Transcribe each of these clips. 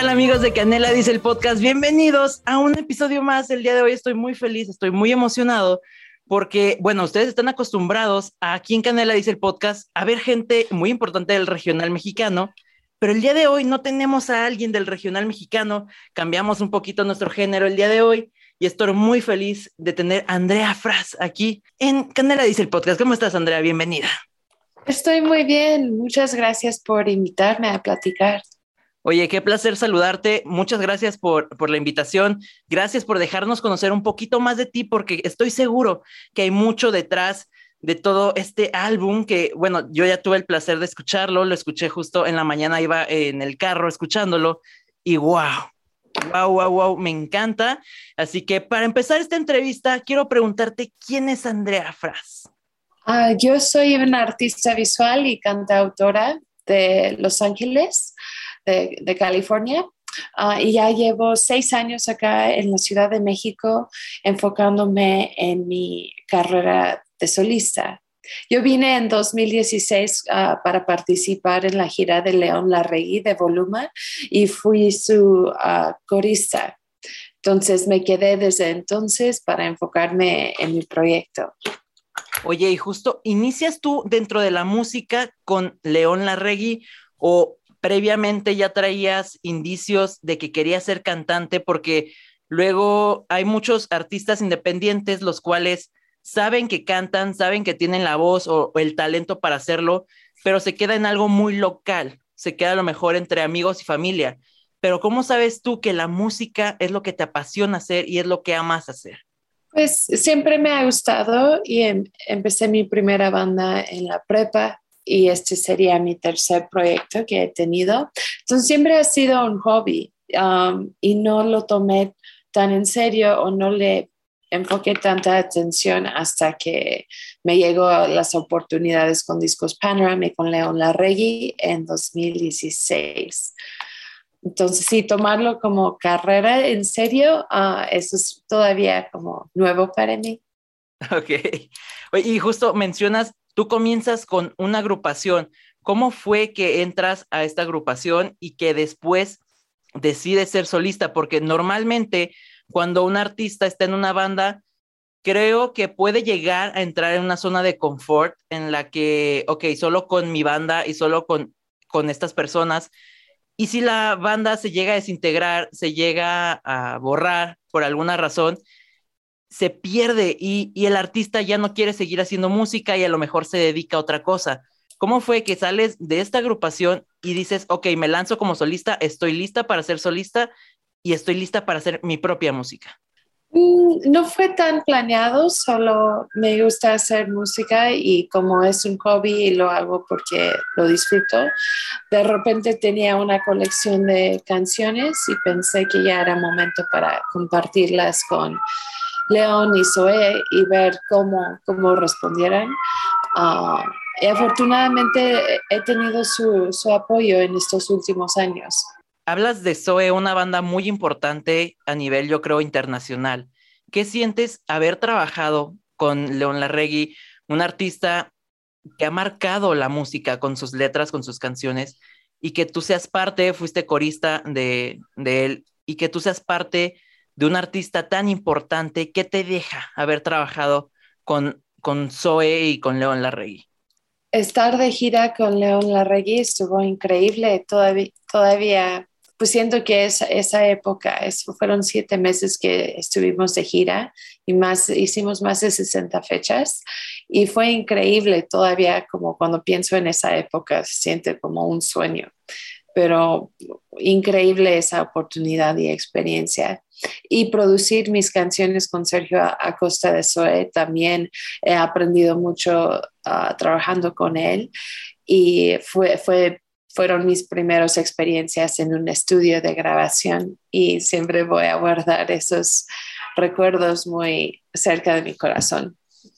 ¿Qué tal amigos de Canela Dice el podcast? Bienvenidos a un episodio más. El día de hoy estoy muy feliz, estoy muy emocionado porque, bueno, ustedes están acostumbrados a aquí en Canela Dice el podcast a ver gente muy importante del regional mexicano, pero el día de hoy no tenemos a alguien del regional mexicano, cambiamos un poquito nuestro género el día de hoy y estoy muy feliz de tener a Andrea Fras aquí en Canela Dice el podcast. ¿Cómo estás, Andrea? Bienvenida. Estoy muy bien. Muchas gracias por invitarme a platicar. Oye, qué placer saludarte. Muchas gracias por, por, la invitación. Gracias por dejarnos conocer un poquito más de ti, porque estoy seguro que hay mucho detrás de todo este álbum que, bueno, yo ya tuve el placer de escucharlo, lo escuché justo en la mañana, iba en el carro escuchándolo y wow, wow, wow, wow, me encanta. Así que para empezar esta entrevista, quiero preguntarte quién es Andrea Fras. Uh, yo soy una artista visual y cantautora de Los Ángeles de, California. Ah, y ya llevo seis años acá en la Ciudad de México enfocándome en mi carrera de solista. Yo vine en 2016 ah, para participar en la gira de León Larregui de Voluma y fui su ah, corista. Entonces me quedé desde entonces para enfocarme en mi proyecto. Oye, y justo inicias tú dentro de la música con León Larregui o previamente ya traías indicios de que querías ser cantante porque luego hay muchos artistas independientes los cuales saben que cantan, saben que tienen la voz o, el talento para hacerlo, pero se queda en algo muy local, se queda a lo mejor entre amigos y familia. Pero ¿cómo sabes tú que la música es lo que te apasiona hacer y es lo que amas hacer? Pues siempre me ha gustado y em, empecé mi primera banda en la prepa y este sería mi tercer proyecto que he tenido. Entonces siempre ha sido un hobby um, y no lo tomé tan en serio o no le enfoqué tanta atención hasta que me llegó las oportunidades con Discos Panorama y con León Larregui en 2016. Entonces, sí, tomarlo como carrera en serio, uh, eso es todavía como nuevo para mí. Ok. Y justo mencionas tú comienzas con una agrupación. ¿Cómo fue que entras a esta agrupación y que después decides ser solista? Porque normalmente cuando un artista está en una banda, creo que puede llegar a entrar en una zona de confort en la que, ok, solo con mi banda y solo con, con estas personas. Y si la banda se llega a desintegrar, se llega a borrar por alguna razón, se pierde y, el artista ya no quiere seguir haciendo música y a lo mejor se dedica a otra cosa. ¿Cómo fue que sales de esta agrupación y dices, ok, me lanzo como solista, estoy lista para ser solista y estoy lista para hacer mi propia música? Mm, no fue tan planeado, solo me gusta hacer música y como es un hobby y lo hago porque lo disfruto, de repente tenía una colección de canciones y pensé que ya era momento para compartirlas con León y Zoe y ver cómo, cómo respondieran. Ah, y afortunadamente he tenido su, su, apoyo en estos últimos años. Hablas de Zoe, una banda muy importante a nivel, yo creo, internacional. ¿Qué sientes haber trabajado con León Larregui, un artista que ha marcado la música con sus letras, con sus canciones, y que tú seas parte, fuiste corista de, de él, y que tú seas parte de un artista tan importante, ¿qué te deja haber trabajado con, con Zoe y con León Larregui? Estar de gira con León Larregui estuvo increíble, todavía, todavía pues siento que esa, esa época, eso fueron siete meses que estuvimos de gira y más, hicimos más de 60 fechas y fue increíble todavía como cuando pienso en esa época, se siente como un sueño, pero increíble esa oportunidad y experiencia y producir mis canciones con Sergio Acosta de Zoe. También he aprendido mucho ah, trabajando con él y fue, fue, fueron mis primeras experiencias en un estudio de grabación y siempre voy a guardar esos recuerdos muy cerca de mi corazón.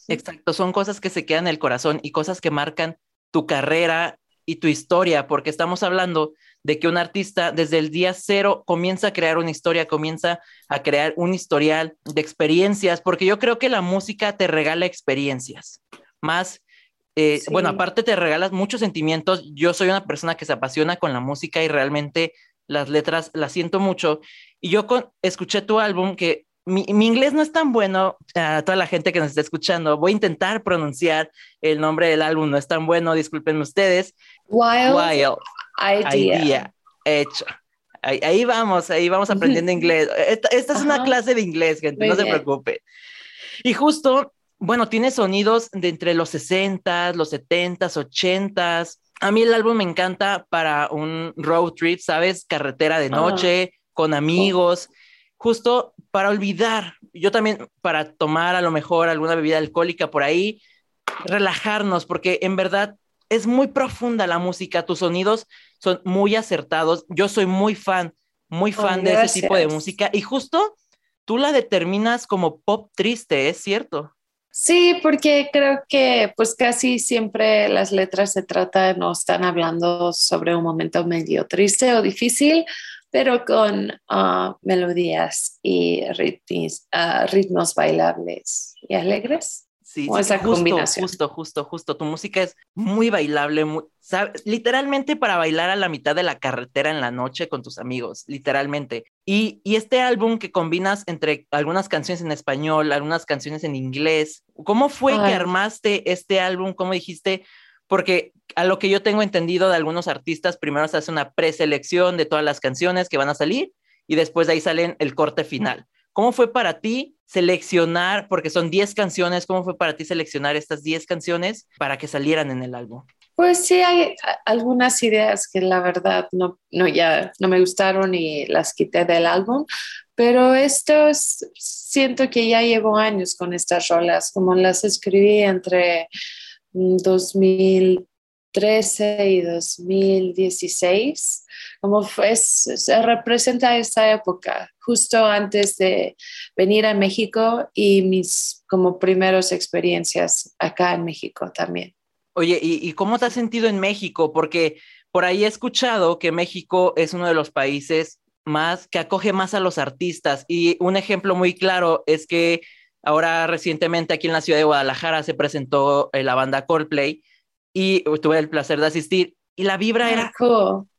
Exacto, son cosas que se quedan en el corazón y cosas que marcan tu carrera y tu historia, porque estamos hablando de que un artista desde el día cero comienza a crear una historia, comienza a crear un historial de experiencias, porque yo creo que la música te regala experiencias, más, eh, bueno, aparte te regalas muchos sentimientos, yo soy una persona que se apasiona con la música y realmente las letras las siento mucho. Y yo con, escuché tu álbum que mi, inglés no es tan bueno, a toda la gente que nos está escuchando, voy a intentar pronunciar el nombre del álbum, no es tan bueno, disculpen ustedes. Wild, Wild Idea. Hecho. Ahí, vamos, ahí vamos aprendiendo inglés. Esta, es una clase de inglés, gente, no se preocupe. Y justo, bueno, tiene sonidos de entre los 60, los 70, 80. A mí el álbum me encanta para un road trip, ¿sabes? Carretera de noche, con amigos, justo para olvidar. Yo también para tomar a lo mejor alguna bebida alcohólica por ahí, relajarnos, porque en verdad es muy profunda la música, tus sonidos son muy acertados. Yo soy muy fan, muy oh, fan de ese tipo de música y justo tú la determinas como pop triste, ¿es cierto? Sí, porque creo que pues casi siempre las letras se tratan no están hablando sobre un momento medio triste o difícil, pero con ah, melodías y ritmos, ah, ritmos bailables y alegres. Sí, esa justo, combinación. justo, justo, justo. Tu música es muy bailable, literalmente para bailar a la mitad de la carretera en la noche con tus amigos, literalmente. Y, y este álbum que combinas entre algunas canciones en español, algunas canciones en inglés, ¿cómo fue que armaste este álbum? ¿Cómo dijiste? Porque a lo que yo tengo entendido de algunos artistas, primero se hace una preselección de todas las canciones que van a salir y después de ahí salen el corte final. ¿Cómo fue para ti seleccionar, porque son 10 canciones, cómo fue para ti seleccionar estas 10 canciones para que salieran en el álbum? Pues sí, hay algunas ideas que la verdad no, no, ya no me gustaron y las quité del álbum, pero estos siento que ya llevo años con estas rolas, como las escribí entre 2013 mm, y 2016 como fue, se representa esta época, justo antes de venir a México y mis como primeras experiencias acá en México también. Oye, ¿y, cómo te has sentido en México? Porque por ahí he escuchado que México es uno de los países más que acoge más a los artistas y un ejemplo muy claro es que ahora recientemente aquí en la ciudad de Guadalajara se presentó eh, la banda Coldplay y tuve el placer de asistir y la vibra era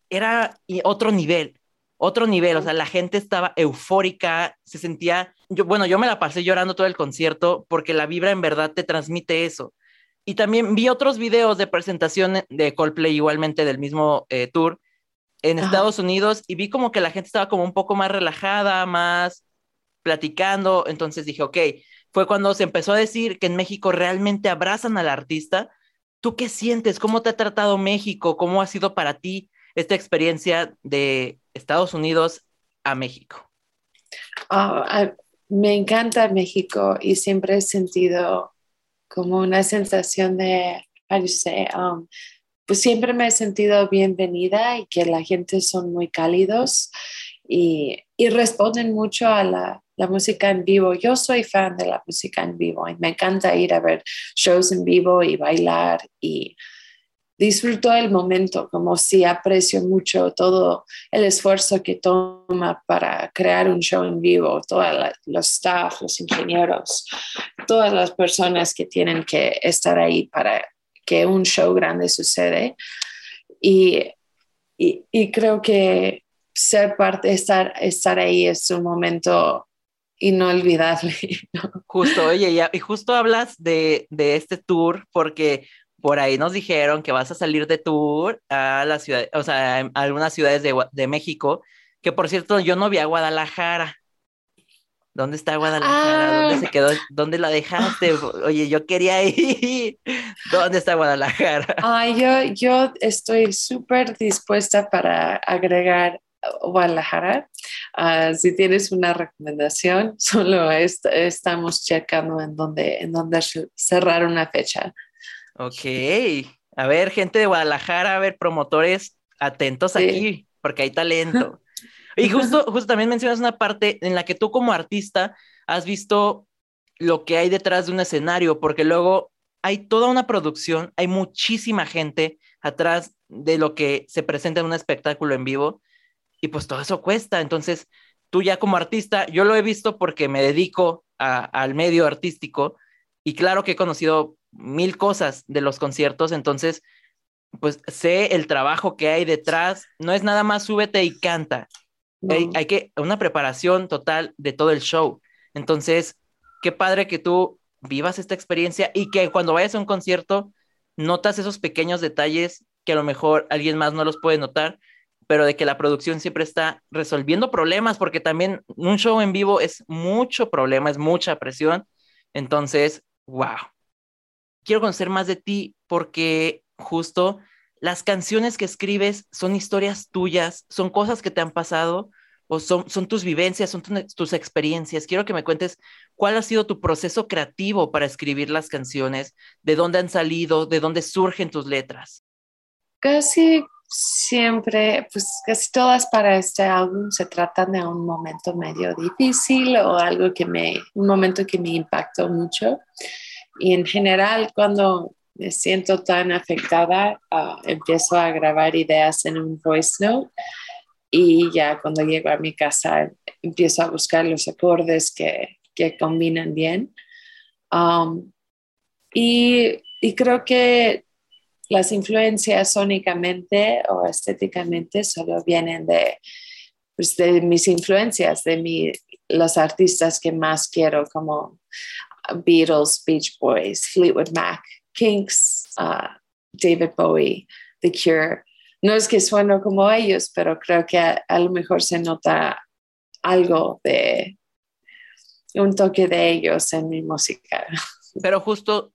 era otro nivel, otro nivel, o sea, la gente estaba eufórica, se sentía, yo, bueno, yo me la pasé llorando todo el concierto porque la vibra en verdad te transmite eso. Y también vi otros videos de presentación de Coldplay igualmente del mismo eh, tour en Estados Unidos y vi como que la gente estaba como un poco más relajada, más platicando, entonces dije, ok, fue cuando se empezó a decir que en México realmente abrazan al artista. ¿Tú qué sientes? ¿Cómo te ha tratado México? ¿Cómo ha sido para ti esta experiencia de Estados Unidos a México? Ah, me encanta México y siempre he sentido como una sensación de, um, pues siempre me he sentido bienvenida y que la gente son muy cálidos y, y responden mucho a la, la, música en vivo. Yo soy fan de la música en vivo y me encanta ir a ver shows en vivo y bailar y disfruto el momento, como si aprecio mucho todo el esfuerzo que toma para crear un show en vivo, todos los staff, los ingenieros, todas las personas que tienen que estar ahí para que un show grande sucede. Y, y, creo que ser parte, estar, estar ahí es un momento inolvidable. Justo, oye, y, justo hablas de, de este tour porque por ahí nos dijeron que vas a salir de tour a la ciudad, o sea, a algunas ciudades de, México, que por cierto, yo no vi a Guadalajara. ¿Dónde está Guadalajara? ¿Dónde se ah. quedó? ¿Dónde la dejaste? Oye, yo quería ir. ¿Dónde está Guadalajara? Ay, yo, yo estoy súper dispuesta para agregar Guadalajara. Ah, si tienes una recomendación, solo estamos checando en dónde, en dónde cerrar una fecha. Ok. A ver, gente de Guadalajara, a ver, promotores, atentos aquí, porque hay talento. Y justo, justo también mencionas una parte en la que tú como artista has visto lo que hay detrás de un escenario, porque luego hay toda una producción, hay muchísima gente atrás de lo que se presenta en un espectáculo en vivo, y pues todo eso cuesta. Entonces, tú ya como artista, yo lo he visto porque me dedico al medio artístico, y claro que he conocido mil cosas de los conciertos, entonces pues sé el trabajo que hay detrás, no es nada más súbete y canta. Hay, hay, que una preparación total de todo el show. Entonces, qué padre que tú vivas esta experiencia y que cuando vayas a un concierto notas esos pequeños detalles que a lo mejor alguien más no los puede notar, pero de que la producción siempre está resolviendo problemas, porque también un show en vivo es mucho problema, es mucha presión. Entonces, wow. Quiero conocer más de ti porque justo las canciones que escribes son historias tuyas, son cosas que te han pasado o son, son tus vivencias, son tus experiencias. Quiero que me cuentes cuál ha sido tu proceso creativo para escribir las canciones, de dónde han salido, de dónde surgen tus letras. Casi siempre, pues casi todas para este álbum se tratan de un momento medio difícil o algo que me, un momento que me impactó mucho. Y en general, cuando me siento tan afectada, uh, empiezo a grabar ideas en un voice note y ya cuando llego a mi casa empiezo a buscar los acordes que, que combinan bien. Um, y, y, creo que las influencias sónicamente o estéticamente solo vienen de, pues de mis influencias, de mi, los artistas que más quiero, como Beatles, Beach Boys, Fleetwood Mac, Kinks, uh, David Bowie, The Cure no es que sueno como ellos, pero creo que a, lo mejor se nota algo de un toque de ellos en mi música. Pero justo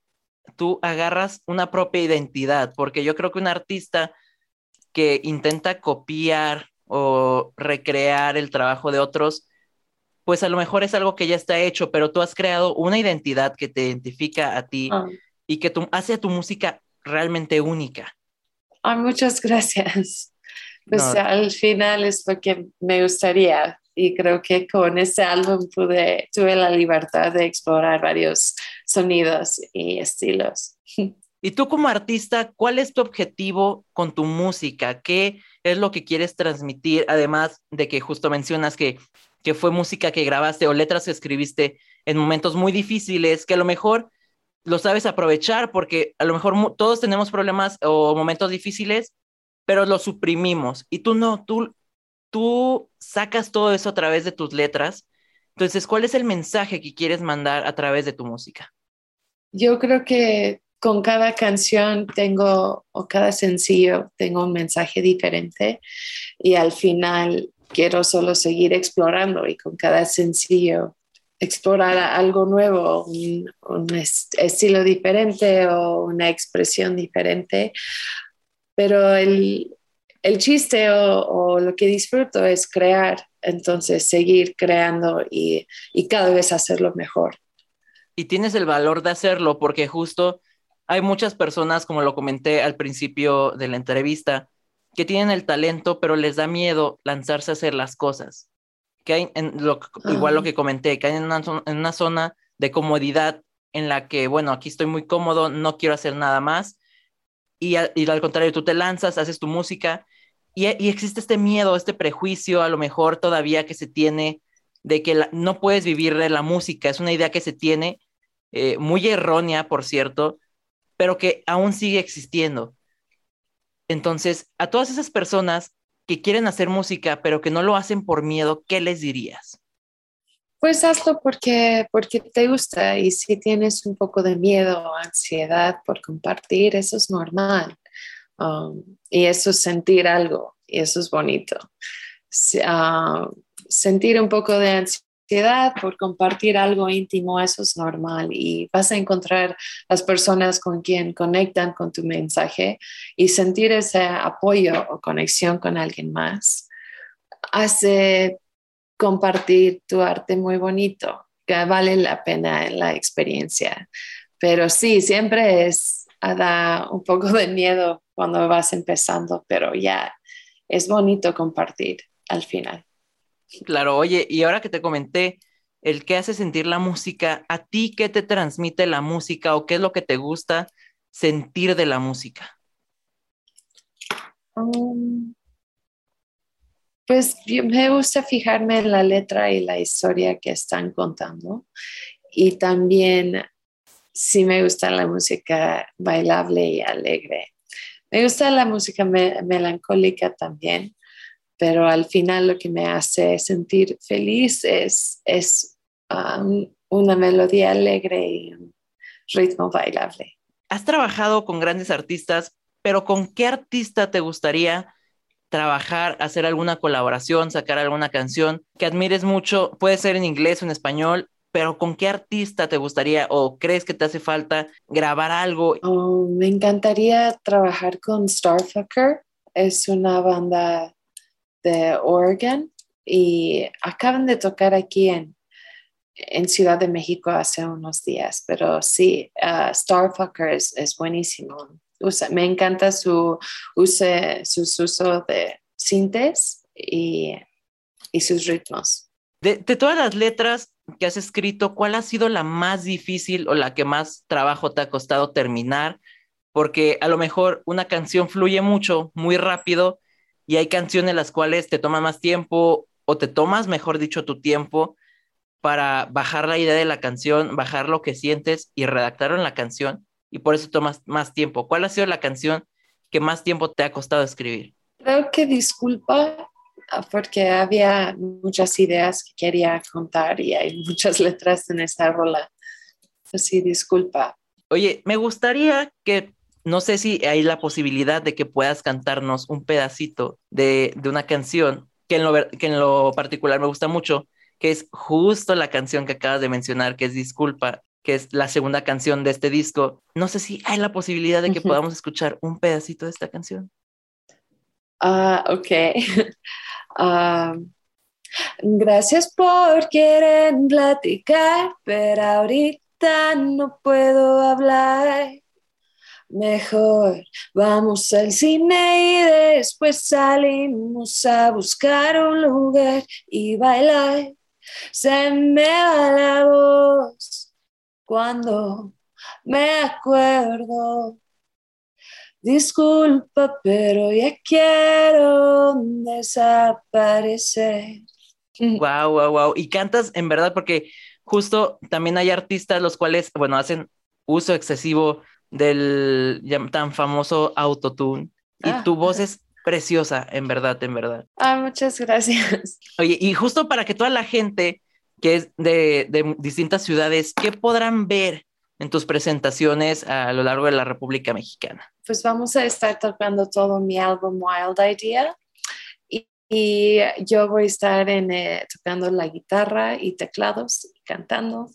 tú agarras una propia identidad, porque yo creo que un artista que intenta copiar o recrear el trabajo de otros, pues a lo mejor es algo que ya está hecho, pero tú has creado una identidad que te identifica a ti ah. y que hace a tu música realmente única muchas gracias. Pues al final es lo que me gustaría y creo que con este álbum pude, tuve la libertad de explorar varios sonidos y estilos. Y tú como artista, ¿cuál es tu objetivo con tu música? ¿Qué es lo que quieres transmitir? Además de que justo mencionas que, que fue música que grabaste o letras que escribiste en momentos muy difíciles, que a lo mejor lo sabes aprovechar porque a lo mejor todos tenemos problemas o momentos difíciles, pero lo suprimimos y tú no, tú, tú sacas todo eso a través de tus letras. Entonces, ¿cuál es el mensaje que quieres mandar a través de tu música? Yo creo que con cada canción tengo, o cada sencillo, tengo un mensaje diferente y al final quiero solo seguir explorando y con cada sencillo explorar algo nuevo, un, estilo diferente o una expresión diferente, pero el, chiste o, lo que disfruto es crear, entonces seguir creando y, y cada vez hacerlo mejor. Y tienes el valor de hacerlo porque justo hay muchas personas, como lo comenté al principio de la entrevista, que tienen el talento, pero les da miedo lanzarse a hacer las cosas que hay en lo, igual lo que comenté, que hay en una, en una zona de comodidad en la que, bueno, aquí estoy muy cómodo, no quiero hacer nada más. Y, al contrario, tú te lanzas, haces tu música y, existe este miedo, este prejuicio a lo mejor todavía que se tiene de que no puedes vivir de la música. Es una idea que se tiene, eh, muy errónea, por cierto, pero que aún sigue existiendo. Entonces, a todas esas personas que quieren hacer música, pero que no lo hacen por miedo, ¿qué les dirías? Pues hazlo porque, porque te gusta y si tienes un poco de miedo o ansiedad por compartir, eso es normal. Um, y eso es sentir algo y eso es bonito. Ah, sentir un poco de ansiedad por compartir algo íntimo, eso es normal y vas a encontrar las personas con quien conectan con tu mensaje y sentir ese apoyo o conexión con alguien más hace compartir tu arte muy bonito, que vale la pena la experiencia. Pero sí, siempre es da un poco de miedo cuando vas empezando, pero ya es bonito compartir al final. Claro, oye, y ahora que te comenté el que hace sentir la música, ¿a ti qué te transmite la música o qué es lo que te gusta sentir de la música? Um, pues me gusta fijarme en la letra y la historia que están contando y también sí me gusta la música bailable y alegre. Me gusta la música melancólica también, pero al final lo que me hace sentir feliz es, es um, una melodía alegre y un ritmo bailable. Has trabajado con grandes artistas, pero ¿con qué artista te gustaría trabajar, hacer alguna colaboración, sacar alguna canción que admires mucho? Puede ser en inglés o en español, pero ¿con qué artista te gustaría o crees que te hace falta grabar algo? Oh, me encantaría trabajar con Starfucker. Es una banda de Oregon y acaban de tocar aquí en, en Ciudad de México hace unos días, pero sí, uh, Starfucker es, es buenísimo. me encanta su, use, sus uso de sintes y, y sus ritmos. De, de, todas las letras que has escrito, ¿cuál ha sido la más difícil o la que más trabajo te ha costado terminar? Porque a lo mejor una canción fluye mucho, muy rápido, y hay canciones las cuales te toma más tiempo o te tomas, mejor dicho, tu tiempo para bajar la idea de la canción, bajar lo que sientes y redactarlo en la canción, y por eso tomas más tiempo. ¿Cuál ha sido la canción que más tiempo te ha costado escribir? Creo que disculpa porque había muchas ideas que quería contar y hay muchas letras en esta rola. Así, disculpa. Oye, me gustaría que, no sé si hay la posibilidad de que puedas cantarnos un pedacito de, de una canción que en, lo, que en lo particular me gusta mucho, que es justo la canción que acabas de mencionar, que es Disculpa, que es la segunda canción de este disco. No sé si hay la posibilidad de que podamos escuchar un pedacito de esta canción. Ah, ok. Ah, gracias por querer platicar, pero ahorita no puedo hablar. Mejor vamos al cine y después salimos a buscar un lugar y bailar. Se me va la voz cuando me acuerdo Disculpa, pero ya quiero desaparecer. Wow, wow, wow. Y cantas en verdad porque justo también hay artistas los cuales, bueno, hacen uso excesivo del tan famoso autotune y tu ah. voz es preciosa, en verdad, en verdad. Ah, muchas gracias. Oye, y justo para que toda la gente que es de, de distintas ciudades, ¿qué podrán ver en tus presentaciones a lo largo de la República Mexicana? Pues vamos a estar tocando todo mi álbum Wild Idea y, yo voy a estar en, eh, tocando la guitarra y teclados y cantando.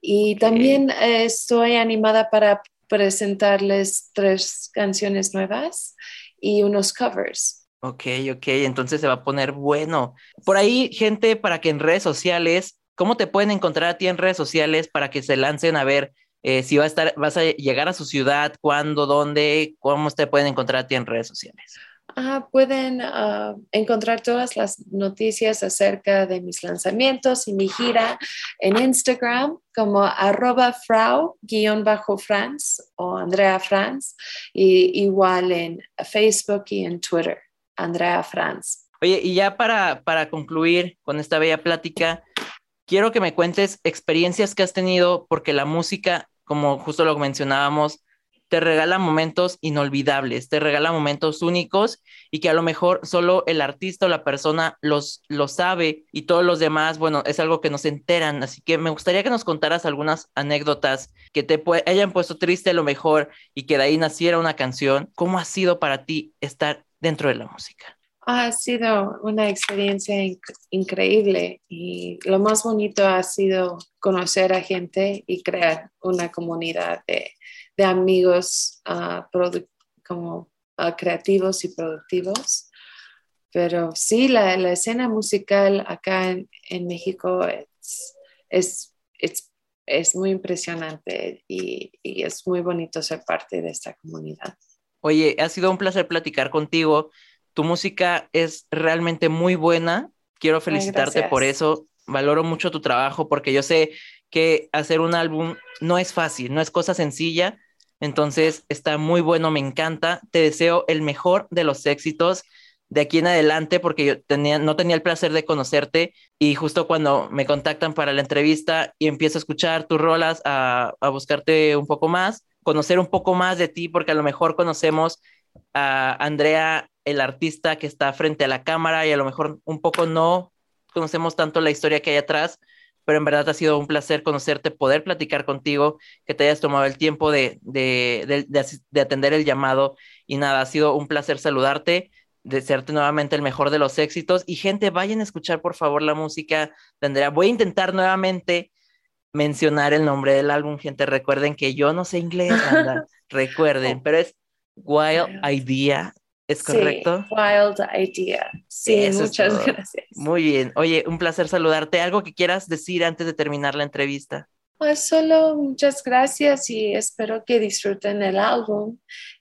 Y también eh, estoy animada para presentarles tres canciones nuevas y unos covers. Ok, ok, entonces se va a poner bueno. Por ahí, gente, para que en redes sociales, ¿cómo te pueden encontrar a ti en redes sociales para que se lancen a ver eh, si va a estar, vas a llegar a su ciudad, cuándo, dónde, cómo te pueden encontrar a ti en redes sociales. Ah, pueden encontrar todas las noticias acerca de mis lanzamientos y mi gira en Instagram como arroba frau-franz o Andrea Franz y igual en Facebook y en Twitter, Andrea Franz. Oye, y ya para, para concluir con esta bella plática, quiero que me cuentes experiencias que has tenido porque la música como justo lo mencionábamos, te regala momentos inolvidables, te regala momentos únicos y que a lo mejor solo el artista o la persona los, lo sabe y todos los demás, bueno, es algo que nos enteran. Así que me gustaría que nos contaras algunas anécdotas que te hayan puesto triste a lo mejor y que de ahí naciera una canción. ¿Cómo ha sido para ti estar dentro de la música? Ha sido una experiencia increíble y lo más bonito ha sido conocer a gente y crear una comunidad de, amigos ah, como ah, creativos y productivos. Pero sí, la, escena musical acá en, México es, es, muy impresionante y, y es muy bonito ser parte de esta comunidad. Oye, ha sido un placer platicar contigo tu música es realmente muy buena. Quiero felicitarte por eso. Valoro mucho tu trabajo porque yo sé que hacer un álbum no es fácil, no es cosa sencilla. Entonces está muy bueno, me encanta. Te deseo el mejor de los éxitos de aquí en adelante porque yo tenía, no tenía el placer de conocerte y justo cuando me contactan para la entrevista y empiezo a escuchar tus rolas, a, a buscarte un poco más, conocer un poco más de ti porque a lo mejor conocemos a Andrea, el artista que está frente a la cámara y a lo mejor un poco no conocemos tanto la historia que hay atrás, pero en verdad ha sido un placer conocerte, poder platicar contigo, que te hayas tomado el tiempo de, de, de, atender el llamado. Y nada, ha sido un placer saludarte, desearte nuevamente el mejor de los éxitos. Y gente, vayan a escuchar por favor la música de Andrea. Voy a intentar nuevamente mencionar el nombre del álbum, gente, recuerden que yo no sé inglés, recuerden, pero es Wild Idea ¿Es correcto? wild idea. Sí, muchas gracias. Muy bien. Oye, un placer saludarte. ¿Algo que quieras decir antes de terminar la entrevista? Pues solo muchas gracias y espero que disfruten el álbum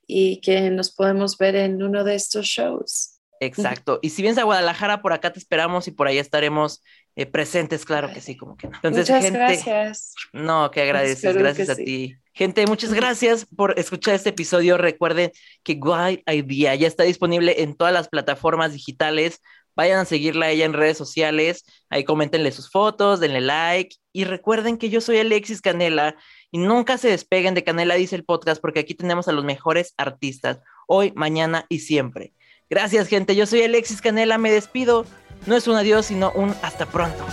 y que nos podemos ver en uno de estos shows. Exacto. Y si vienes a Guadalajara, por acá te esperamos y por ahí estaremos eh, presentes, claro que sí, como que no. Entonces, muchas gracias. No, que agradeces, gracias a ti. Gente, muchas gracias por escuchar este episodio. Recuerden que Wild Idea ya está disponible en todas las plataformas digitales. Vayan a seguirla a ella en redes sociales. Ahí coméntenle sus fotos, denle like. Y recuerden que yo soy Alexis Canela y nunca se despeguen de Canela Dice el podcast porque aquí tenemos a los mejores artistas. Hoy, mañana y siempre. Gracias, gente. Yo soy Alexis Canela. Me despido. No es un adiós, sino un hasta pronto.